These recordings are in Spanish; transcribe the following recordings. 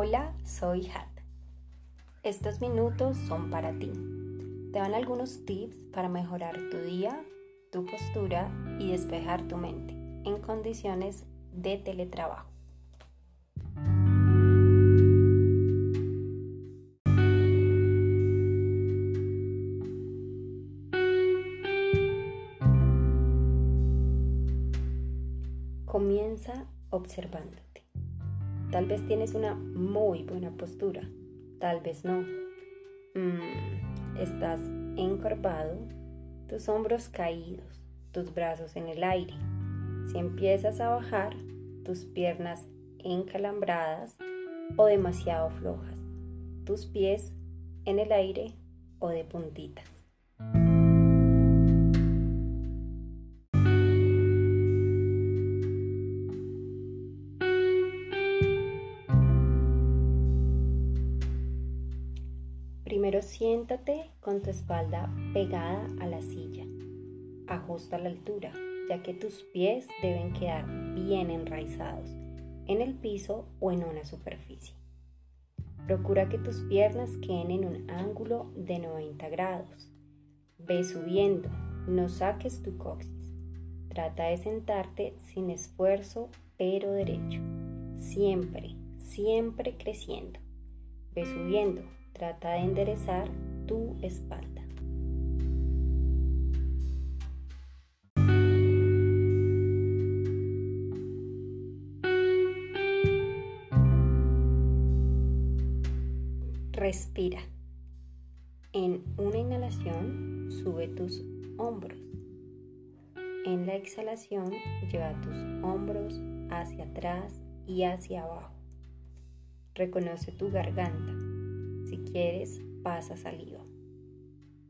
Hola, soy Hat. Estos minutos son para ti. Te dan algunos tips para mejorar tu día, tu postura y despejar tu mente en condiciones de teletrabajo. Comienza observándote. Tal vez tienes una muy buena postura, tal vez no. Mm, estás encorvado, tus hombros caídos, tus brazos en el aire. Si empiezas a bajar, tus piernas encalambradas o demasiado flojas, tus pies en el aire o de puntitas. Primero siéntate con tu espalda pegada a la silla. Ajusta la altura, ya que tus pies deben quedar bien enraizados en el piso o en una superficie. Procura que tus piernas queden en un ángulo de 90 grados. Ve subiendo, no saques tu coxis. Trata de sentarte sin esfuerzo, pero derecho. Siempre, siempre creciendo. Ve subiendo, Trata de enderezar tu espalda. Respira. En una inhalación, sube tus hombros. En la exhalación, lleva tus hombros hacia atrás y hacia abajo. Reconoce tu garganta. Si quieres, pasa saliva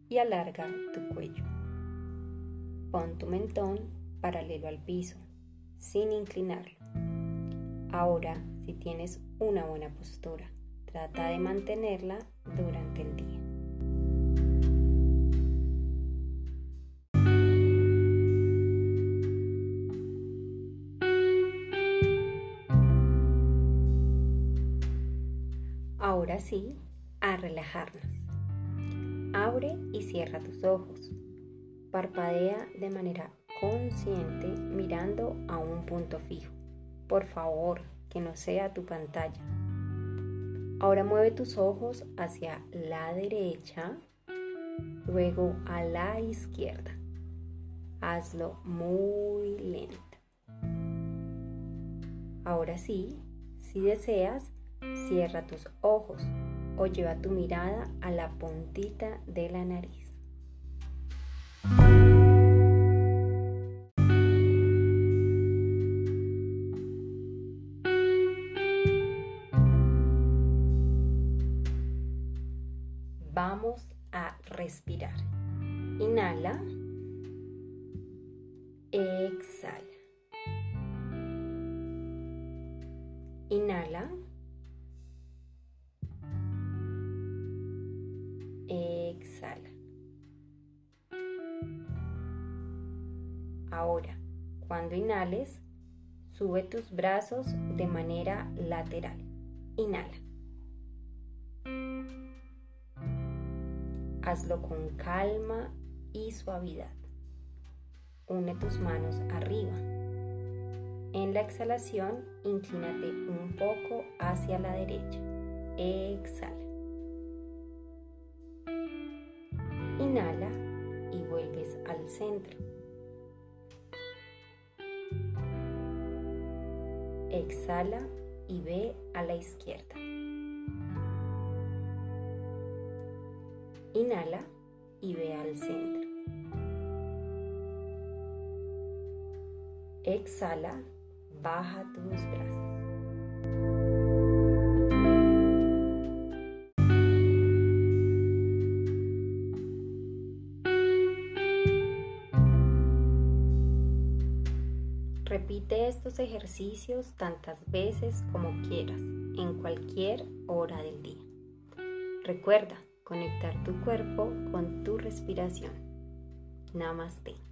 y alarga tu cuello. Pon tu mentón paralelo al piso, sin inclinarlo. Ahora, si tienes una buena postura, trata de mantenerla durante el día. Ahora sí, relajarnos. Abre y cierra tus ojos. Parpadea de manera consciente mirando a un punto fijo. Por favor, que no sea tu pantalla. Ahora mueve tus ojos hacia la derecha, luego a la izquierda. Hazlo muy lento. Ahora sí, si deseas, cierra tus ojos o lleva tu mirada a la puntita de la nariz. Vamos a respirar. Inhala. Exhala. Inhala. Exhala. Ahora, cuando inhales, sube tus brazos de manera lateral. Inhala. Hazlo con calma y suavidad. Une tus manos arriba. En la exhalación, inclínate un poco hacia la derecha. Exhala. Inhala y vuelves al centro. Exhala y ve a la izquierda. Inhala y ve al centro. Exhala, baja tus brazos. Repite estos ejercicios tantas veces como quieras, en cualquier hora del día. Recuerda conectar tu cuerpo con tu respiración. Namaste.